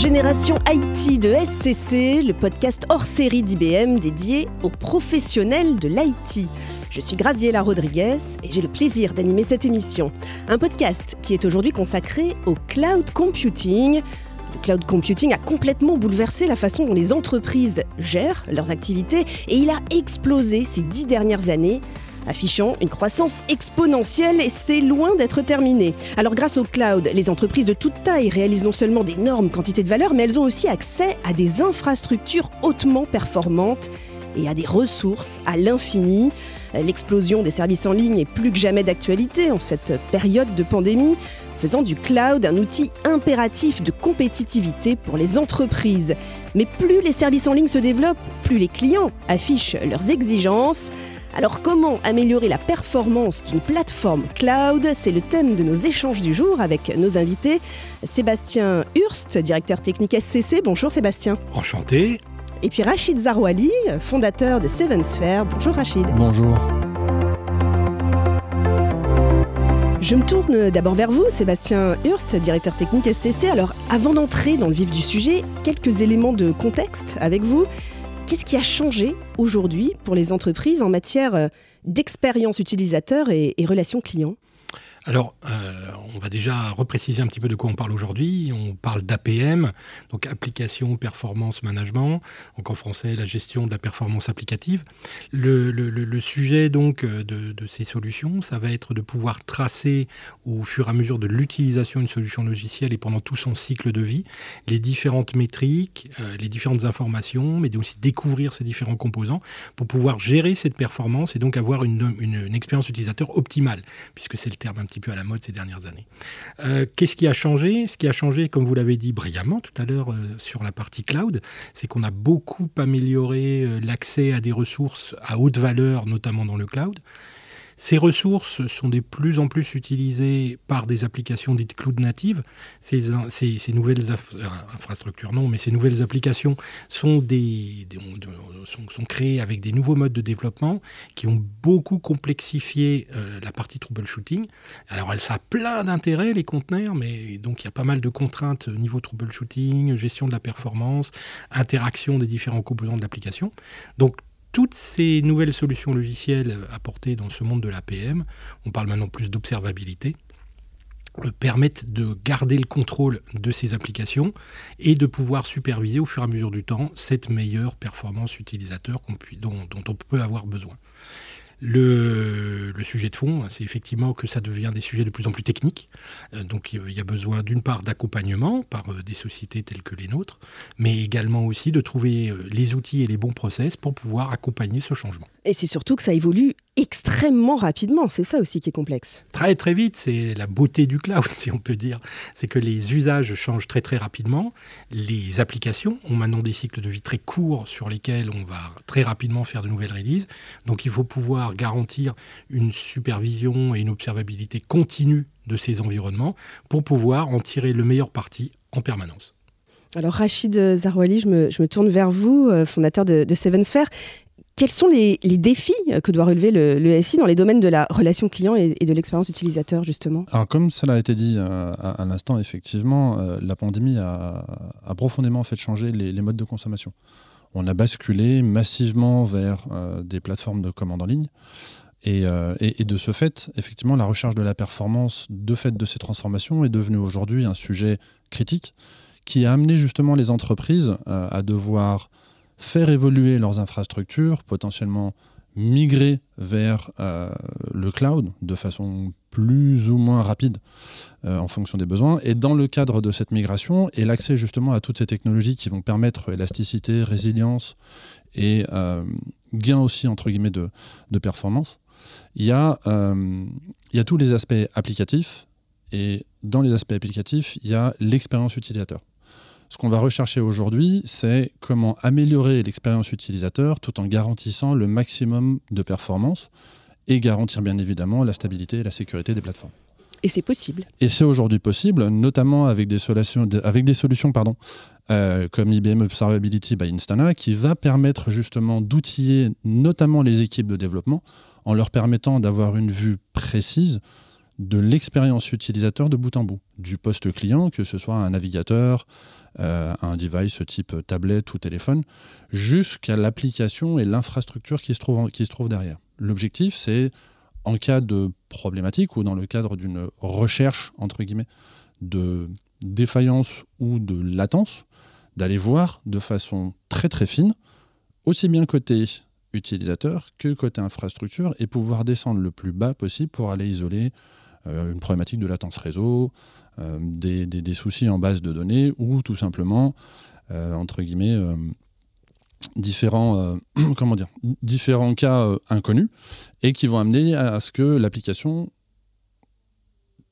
Génération IT de SCC, le podcast hors série d'IBM dédié aux professionnels de l'IT. Je suis Graziella Rodriguez et j'ai le plaisir d'animer cette émission. Un podcast qui est aujourd'hui consacré au cloud computing. Le cloud computing a complètement bouleversé la façon dont les entreprises gèrent leurs activités et il a explosé ces dix dernières années affichant une croissance exponentielle et c'est loin d'être terminé. Alors grâce au cloud, les entreprises de toute taille réalisent non seulement d'énormes quantités de valeur, mais elles ont aussi accès à des infrastructures hautement performantes et à des ressources à l'infini. L'explosion des services en ligne est plus que jamais d'actualité en cette période de pandémie, faisant du cloud un outil impératif de compétitivité pour les entreprises. Mais plus les services en ligne se développent, plus les clients affichent leurs exigences. Alors comment améliorer la performance d'une plateforme cloud? C'est le thème de nos échanges du jour avec nos invités. Sébastien Hurst, directeur technique SCC. Bonjour Sébastien. Enchanté. Et puis Rachid Zarouali, fondateur de Seven Sphere. Bonjour Rachid. Bonjour. Je me tourne d'abord vers vous, Sébastien Hurst, directeur technique SCC. Alors, avant d'entrer dans le vif du sujet, quelques éléments de contexte avec vous. Qu'est-ce qui a changé aujourd'hui pour les entreprises en matière euh, d'expérience utilisateur et, relations clients? Alors, euh, on va déjà repréciser un petit peu de quoi on parle aujourd'hui. On parle d'APM, donc Application Performance Management, donc en français la gestion de la performance applicative. Le, sujet donc de, ces solutions, ça va être de pouvoir tracer au fur et à mesure de l'utilisation d'une solution logicielle et pendant tout son cycle de vie, les différentes métriques, euh, les différentes informations, mais aussi découvrir ces différents composants pour pouvoir gérer cette performance et donc avoir une, une expérience utilisateur optimale, puisque c'est le terme petit peu à la mode ces dernières années. Euh, qu'est-ce qui a changé? Ce qui a changé, comme vous l'avez dit brillamment tout à l'heure euh, sur la partie cloud, c'est qu'on a beaucoup amélioré euh, l'accès à des ressources à haute valeur, notamment dans le cloud. Ces ressources sont de plus en plus utilisées par des applications dites cloud natives. Ces, nouvelles euh, infrastructures, non, mais ces nouvelles applications sont, créées avec des nouveaux modes de développement qui ont beaucoup complexifié euh, la partie troubleshooting. Alors, ça a plein d'intérêts, les conteneurs, mais donc il y a pas mal de contraintes au niveau troubleshooting, gestion de la performance, interaction des différents composants de l'application. Donc, toutes ces nouvelles solutions logicielles apportées dans ce monde de l'APM, on parle maintenant plus d'observabilité, euh, permettent de garder le contrôle de ces applications et de pouvoir superviser au fur et à mesure du temps cette meilleure performance utilisateur dont, dont on peut avoir besoin. Le, sujet de fond, c'est effectivement que ça devient des sujets de plus en plus techniques. Euh, donc il y a besoin d'une part d'accompagnement par euh, des sociétés telles que les nôtres, mais également aussi de trouver euh, les outils et les bons process pour pouvoir accompagner ce changement. Et c'est surtout que ça évolue extrêmement rapidement. C'est ça aussi qui est complexe. Très très vite, c'est la beauté du cloud, si on peut dire. C'est que les usages changent très très rapidement. Les applications ont maintenant des cycles de vie très courts sur lesquels on va très rapidement faire de nouvelles releases. Donc il faut pouvoir garantir une supervision et une observabilité continue de ces environnements pour pouvoir en tirer le meilleur parti en permanence. Alors Rachid Zarouali, je me, tourne vers vous, euh, fondateur de, de Seven Sphere. Quels sont les, défis que doit relever le, SI dans les domaines de la relation client et, de l'expérience utilisateur, justement? Alors, comme cela a été dit euh, à, l'instant, effectivement, euh, la pandémie a, profondément fait changer les, modes de consommation. On a basculé massivement vers euh, des plateformes de commande en ligne. Et, de ce fait, effectivement, la recherche de la performance de fait de ces transformations est devenue aujourd'hui un sujet critique qui a amené justement les entreprises à devoir faire évoluer leurs infrastructures, potentiellement migrer vers euh, le cloud de façon plus ou moins rapide euh, en fonction des besoins. Et dans le cadre de cette migration et l'accès justement à toutes ces technologies qui vont permettre élasticité, résilience et euh, gain aussi entre guillemets de, de performance, il y, a, il y a tous les aspects applicatifs et dans les aspects applicatifs, il y a l'expérience utilisateur. Ce qu'on va rechercher aujourd'hui, c'est comment améliorer l'expérience utilisateur tout en garantissant le maximum de performance et garantir bien évidemment la stabilité et la sécurité des plateformes. Et c'est possible. Et c'est aujourd'hui possible, notamment avec des solutions, avec des solutions pardon, euh, comme IBM Observability by Instana, qui va permettre justement d'outiller notamment les équipes de développement en leur permettant d'avoir une vue précise de l'expérience utilisateur de bout en bout, du poste client, que ce soit un navigateur, euh, un device type tablette ou téléphone, jusqu'à l'application et l'infrastructure qui, se trouve derrière. L'objectif, c'est en cas de problématique ou dans le cadre d'une recherche, entre guillemets, de défaillance ou de latence, d'aller voir de façon très très fine, aussi bien côté utilisateur que côté infrastructure, et pouvoir descendre le plus bas possible pour aller isoler euh, une problématique de latence réseau, euh, des, soucis en base de données, ou tout simplement, euh, entre guillemets, différents, comment dire, différents cas inconnus, et qui vont amener à ce que l'application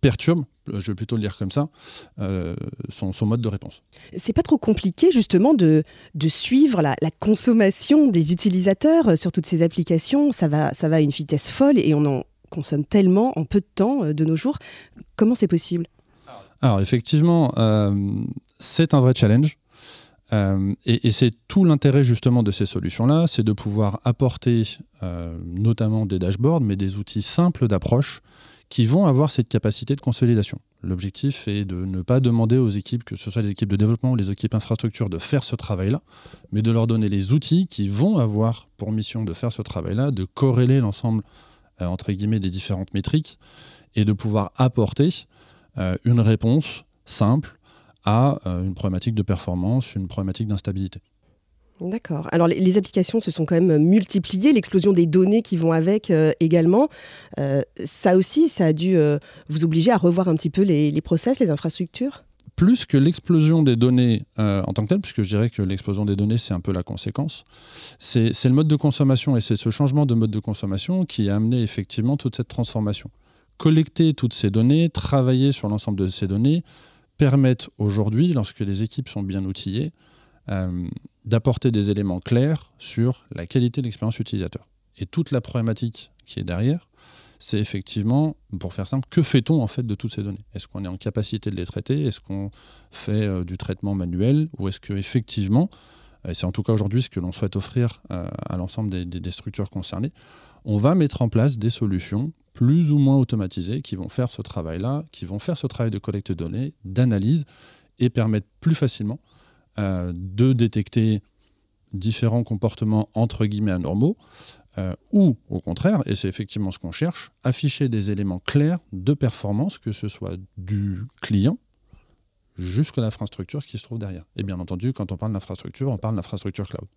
perturbe, je vais plutôt le dire comme ça, son, mode de réponse. C'est pas trop compliqué justement de, de suivre la, consommation des utilisateurs sur toutes ces applications. Ça va, ça va à une vitesse folle et on en consomme tellement en peu de temps de nos jours. Comment c'est possible? Alors effectivement, c'est un vrai challenge. et, c'est tout l'intérêt justement de ces solutions-là, c'est de pouvoir apporter notamment des dashboards, mais des outils simples d'approche qui vont avoir cette capacité de consolidation. L'objectif est de ne pas demander aux équipes, que ce soit les équipes de développement ou les équipes infrastructure, de faire ce travail-là, mais de leur donner les outils qui vont avoir pour mission de faire ce travail-là, de corréler l'ensemble, euh, entre guillemets, des différentes métriques, et de pouvoir apporter euh, une réponse simple à euh, une problématique de performance, une problématique d'instabilité. D'accord. Alors les, applications se sont quand même multipliées, l'explosion des données qui vont avec euh, également. Euh, ça aussi, ça a dû euh, vous obliger à revoir un petit peu les, les process, les infrastructures? Plus que l'explosion des données en tant que telle, puisque je dirais que l'explosion des données, c'est un peu la conséquence, c'est le mode de consommation et c'est ce changement de mode de consommation qui a amené effectivement toute cette transformation. Collecter toutes ces données, travailler sur l'ensemble de ces données, permettent aujourd'hui, lorsque les équipes sont bien outillées, euh, d'apporter des éléments clairs sur la qualité de l'expérience utilisateur. Et toute la problématique qui est derrière, c'est effectivement, pour faire simple, que fait-on en fait de toutes ces données? Est-ce qu'on est en capacité de les traiter? Est-ce qu'on fait euh, du traitement manuel? Ou est-ce qu'effectivement, et c'est en tout cas aujourd'hui ce que l'on souhaite offrir euh, à l'ensemble des, des, structures concernées, on va mettre en place des solutions plus ou moins automatisées qui vont faire ce travail-là, qui vont faire ce travail de collecte de données, d'analyse et permettre plus facilement euh, de détecter différents comportements entre guillemets anormaux, euh, ou au contraire, et c'est effectivement ce qu'on cherche, afficher des éléments clairs de performance, que ce soit du client jusqu'à l'infrastructure qui se trouve derrière. Et bien entendu, quand on parle d'infrastructure, on parle d'infrastructure cloud.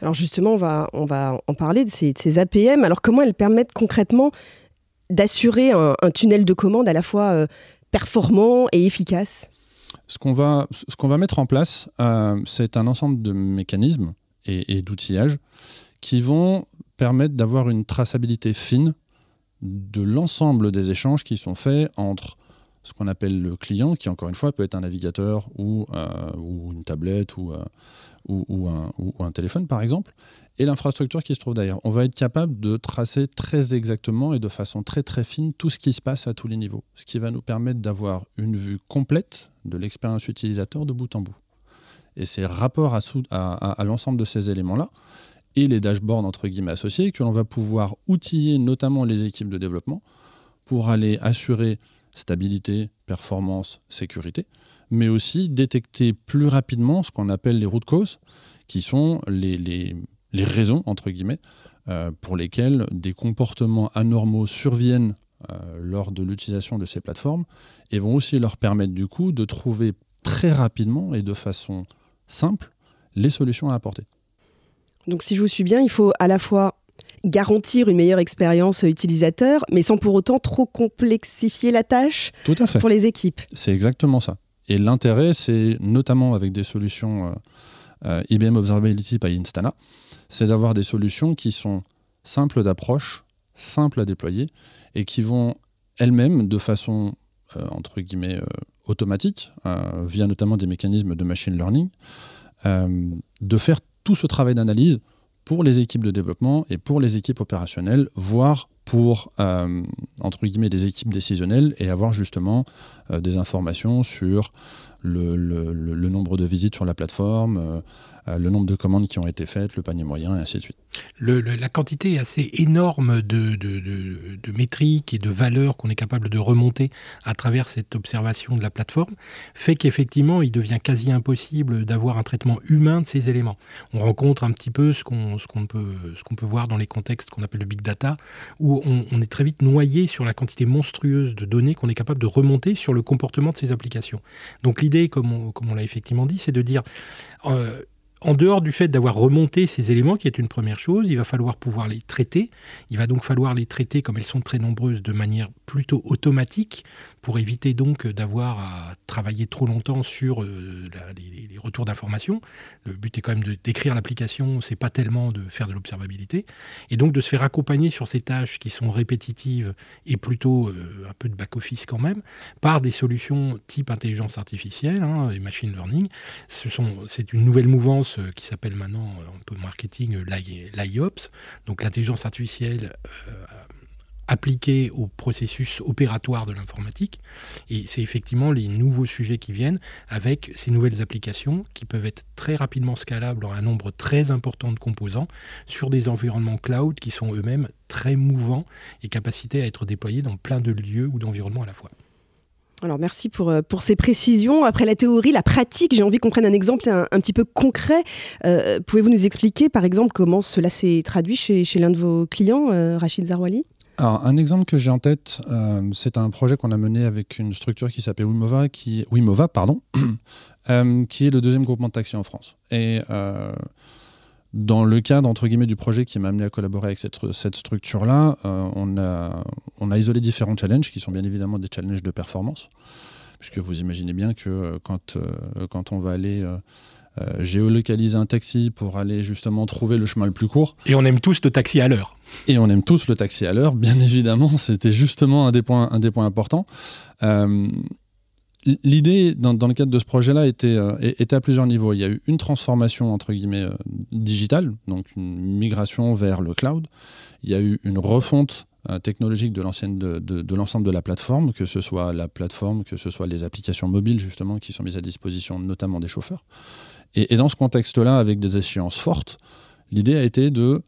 Alors justement, on va, on va en parler de ces, APM. Alors comment elles permettent concrètement d'assurer un, tunnel de commande à la fois euh, performant et efficace? Ce qu'on va, ce qu'on va mettre en place, euh, c'est un ensemble de mécanismes et, d'outillages qui vont permettre d'avoir une traçabilité fine de l'ensemble des échanges qui sont faits entre ce qu'on appelle le client, qui encore une fois peut être un navigateur ou, euh, ou une tablette ou, euh, ou, un, ou, un, téléphone par exemple, et l'infrastructure qui se trouve derrière. On va être capable de tracer très exactement et de façon très très fine tout ce qui se passe à tous les niveaux, ce qui va nous permettre d'avoir une vue complète de l'expérience utilisateur de bout en bout. Et c'est rapport à, à, l'ensemble de ces éléments-là et les dashboards entre guillemets associés que l'on va pouvoir outiller notamment les équipes de développement pour aller assurer stabilité, performance, sécurité, mais aussi détecter plus rapidement ce qu'on appelle les root causes, qui sont les, les raisons, entre guillemets, euh, pour lesquelles des comportements anormaux surviennent euh, lors de l'utilisation de ces plateformes et vont aussi leur permettre du coup de trouver très rapidement et de façon simple les solutions à apporter. Donc si je vous suis bien, il faut à la fois garantir une meilleure expérience utilisateur, mais sans pour autant trop complexifier la tâche Tout à fait. pour les équipes. C'est exactement ça. Et l'intérêt, c'est notamment avec des solutions euh, IBM Observability by Instana, c'est d'avoir des solutions qui sont simples d'approche, simples à déployer et qui vont elles-mêmes, de façon euh, entre guillemets euh, automatique, euh, via notamment des mécanismes de machine learning, de faire tout ce travail d'analyse pour les équipes de développement et pour les équipes opérationnelles, voire pour, entre guillemets, des équipes décisionnelles et avoir justement des informations sur le, nombre de visites sur la plateforme, euh, le nombre de commandes qui ont été faites, le panier moyen, et ainsi de suite. la quantité assez énorme de, métriques et de valeurs qu'on est capable de remonter à travers cette observation de la plateforme fait qu'effectivement, il devient quasi impossible d'avoir un traitement humain de ces éléments. On rencontre un petit peu ce qu'on peut, voir dans les contextes qu'on appelle le big data, où on, est très vite noyé sur la quantité monstrueuse de données qu'on est capable de remonter sur le comportement de ces applications. Donc l'idée, comme on, l'a effectivement dit, c'est de dire... Euh, en dehors du fait d'avoir remonté ces éléments, qui est une première chose, il va falloir pouvoir les traiter. Il va donc falloir les traiter, comme elles sont très nombreuses, de manière plutôt automatique, pour éviter donc d'avoir à travailler trop longtemps sur euh, les, retours d'informations. Le but est quand même de décrire l'application, c'est pas tellement de faire de l'observabilité, et donc de se faire accompagner sur ces tâches qui sont répétitives et plutôt euh, un peu de back-office quand même, par des solutions type intelligence artificielle hein, et machine learning. C'est une nouvelle mouvance euh, qui s'appelle maintenant un peu marketing l'IOPS, donc l'intelligence artificielle appliqué au processus opératoire de l'informatique. Et c'est effectivement les nouveaux sujets qui viennent avec ces nouvelles applications qui peuvent être très rapidement scalables en un nombre très important de composants sur des environnements cloud qui sont eux-mêmes très mouvants et capacités à être déployés dans plein de lieux ou d'environnements à la fois. Alors merci pour, euh, pour ces précisions. Après la théorie, la pratique, j'ai envie qu'on prenne un exemple un, petit peu concret. Euh, pouvez-vous nous expliquer par exemple comment cela s'est traduit chez, chez l'un de vos clients, euh, Rachid Zarwali alors, un exemple que j'ai en tête, c'est un projet qu'on a mené avec une structure qui s'appelle Wimova, qui, Wimova pardon, qui est le deuxième groupement de taxi en France. Dans le cadre, entre guillemets, du projet qui m'a amené à collaborer avec cette, cette structure-là, on, a, on a isolé différents challenges, qui sont bien évidemment des challenges de performance, puisque vous imaginez bien que quand, quand on va aller euh, géolocaliser un taxi pour aller justement trouver le chemin le plus court. Et on aime tous le taxi à l'heure. Et on aime tous le taxi à l'heure, bien évidemment, c'était justement un des points, un des points importants. Euh, l'idée, dans, le cadre de ce projet-là, était, euh, était à plusieurs niveaux. Il y a eu une transformation, entre guillemets, digitale, donc une migration vers le cloud. Il y a eu une refonte technologique de l'ensemble de, de, la plateforme, que ce soit la plateforme, que ce soit les applications mobiles justement qui sont mises à disposition, notamment des chauffeurs. Et, dans ce contexte-là, avec des échéances fortes, l'idée a été de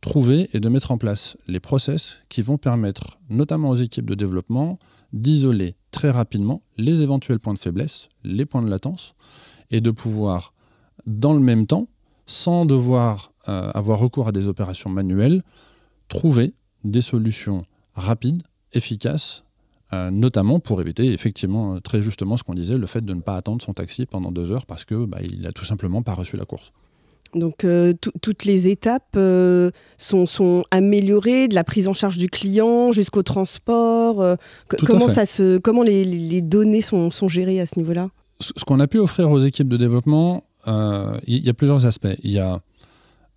trouver et de mettre en place les process qui vont permettre, notamment aux équipes de développement, d'isoler très rapidement les éventuels points de faiblesse, les points de latence, et de pouvoir, dans le même temps, sans devoir euh, avoir recours à des opérations manuelles, trouver des solutions rapides, efficaces, euh, notamment pour éviter effectivement très justement ce qu'on disait, le fait de ne pas attendre son taxi pendant deux heures parce que bah, il tout simplement pas reçu la course. Donc euh, toutes les étapes sont, sont, améliorées, de la prise en charge du client jusqu'au transport. comment, ça se, comment les, les données sont, sont, gérées à ce niveau-là? Ce, qu'on a pu offrir aux équipes de développement, il y, a plusieurs aspects. Il y a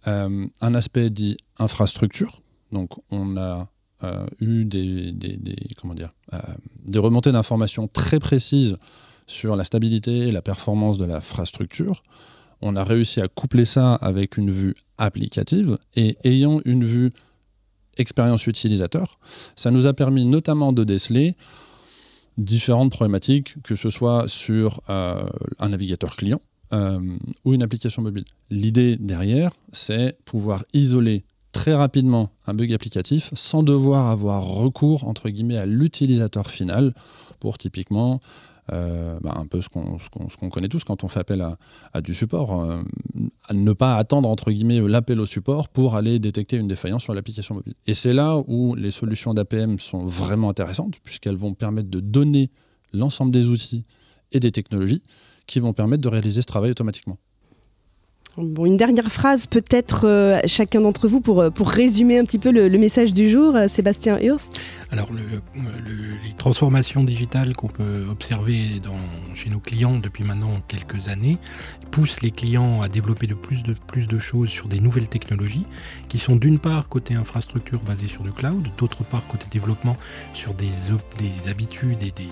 un aspect dit infrastructure. Donc on a euh, eu des, comment dire, euh, des remontées d'informations très précises sur la stabilité et la performance de l'infrastructure. On a réussi à coupler ça avec une vue applicative et ayant une vue expérience utilisateur, ça nous a permis notamment de déceler différentes problématiques, que ce soit sur euh, un navigateur client ou une application mobile. L'idée derrière, c'est pouvoir isoler très rapidement un bug applicatif sans devoir avoir recours entre guillemets à l'utilisateur final pour typiquement euh, bah, un peu ce qu'on connaît tous quand on fait appel à, du support, euh, ne pas attendre entre guillemets l'appel au support pour aller détecter une défaillance sur l'application mobile. Et c'est là où les solutions d'APM sont vraiment intéressantes puisqu'elles vont permettre de donner l'ensemble des outils et des technologies qui vont permettre de réaliser ce travail automatiquement. Bon, une dernière phrase peut-être euh, chacun d'entre vous pour, euh, pour résumer un petit peu le, message du jour, euh, Sébastien Hurst. Alors les transformations digitales qu'on peut observer chez nos clients depuis maintenant quelques années poussent les clients à développer de plus de plus de choses sur des nouvelles technologies qui sont d'une part côté infrastructure basée sur le cloud, d'autre part côté développement sur des, des habitudes et des,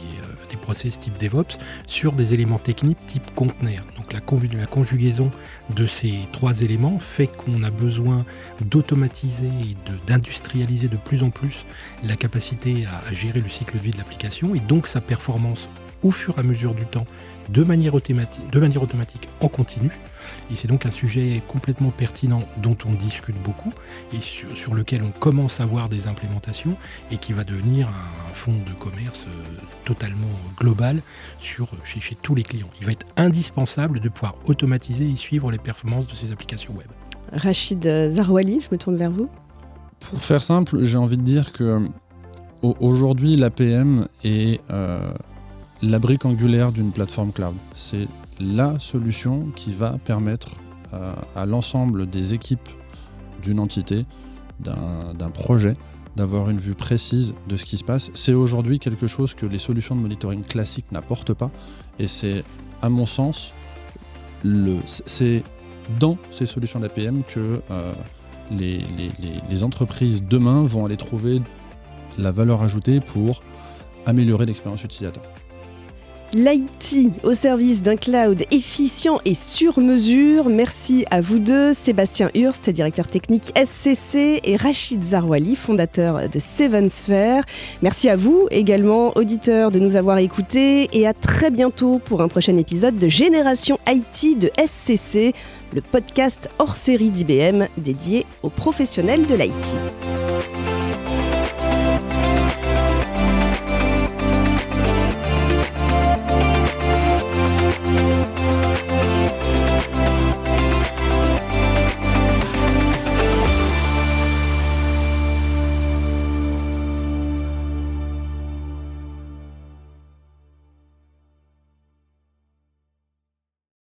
des process type DevOps, sur des éléments techniques type conteneur. Donc la, la conjugaison de ces trois éléments fait qu'on a besoin d'automatiser et d'industrialiser de, plus en plus la capacité à, gérer le cycle de vie de l'application. Et donc sa performance au fur et à mesure du temps de manière automatique, de manière automatique en continu. Et c'est donc un sujet complètement pertinent dont on discute beaucoup et sur, lequel on commence à voir des implémentations et qui va devenir un, fonds de commerce euh, totalement global sur, chez, chez tous les clients. Il va être indispensable de pouvoir automatiser et suivre les performances de ces applications web. Rachid Zarouali, je me tourne vers vous. Pour faire simple, j'ai envie de dire que aujourd'hui l'APM est euh, la brique angulaire d'une plateforme cloud. C'est la solution qui va permettre euh, à l'ensemble des équipes d'une entité, d'un projet, d'avoir une vue précise de ce qui se passe. C'est aujourd'hui quelque chose que les solutions de monitoring classiques n'apportent pas. Et c'est, à mon sens, c'est dans ces solutions d'APM que euh, les, les, entreprises demain vont aller trouver la valeur ajoutée pour améliorer l'expérience utilisateur l'IT au service d'un cloud efficient et sur mesure. Merci à vous deux, Sébastien Hurst, directeur technique SCC, et Rachid Zarwali, fondateur de Seven Sphere. Merci à vous également, auditeurs, de nous avoir écoutés et à très bientôt pour un prochain épisode de Génération IT de SCC, le podcast hors série d'IBM dédié aux professionnels de l'IT.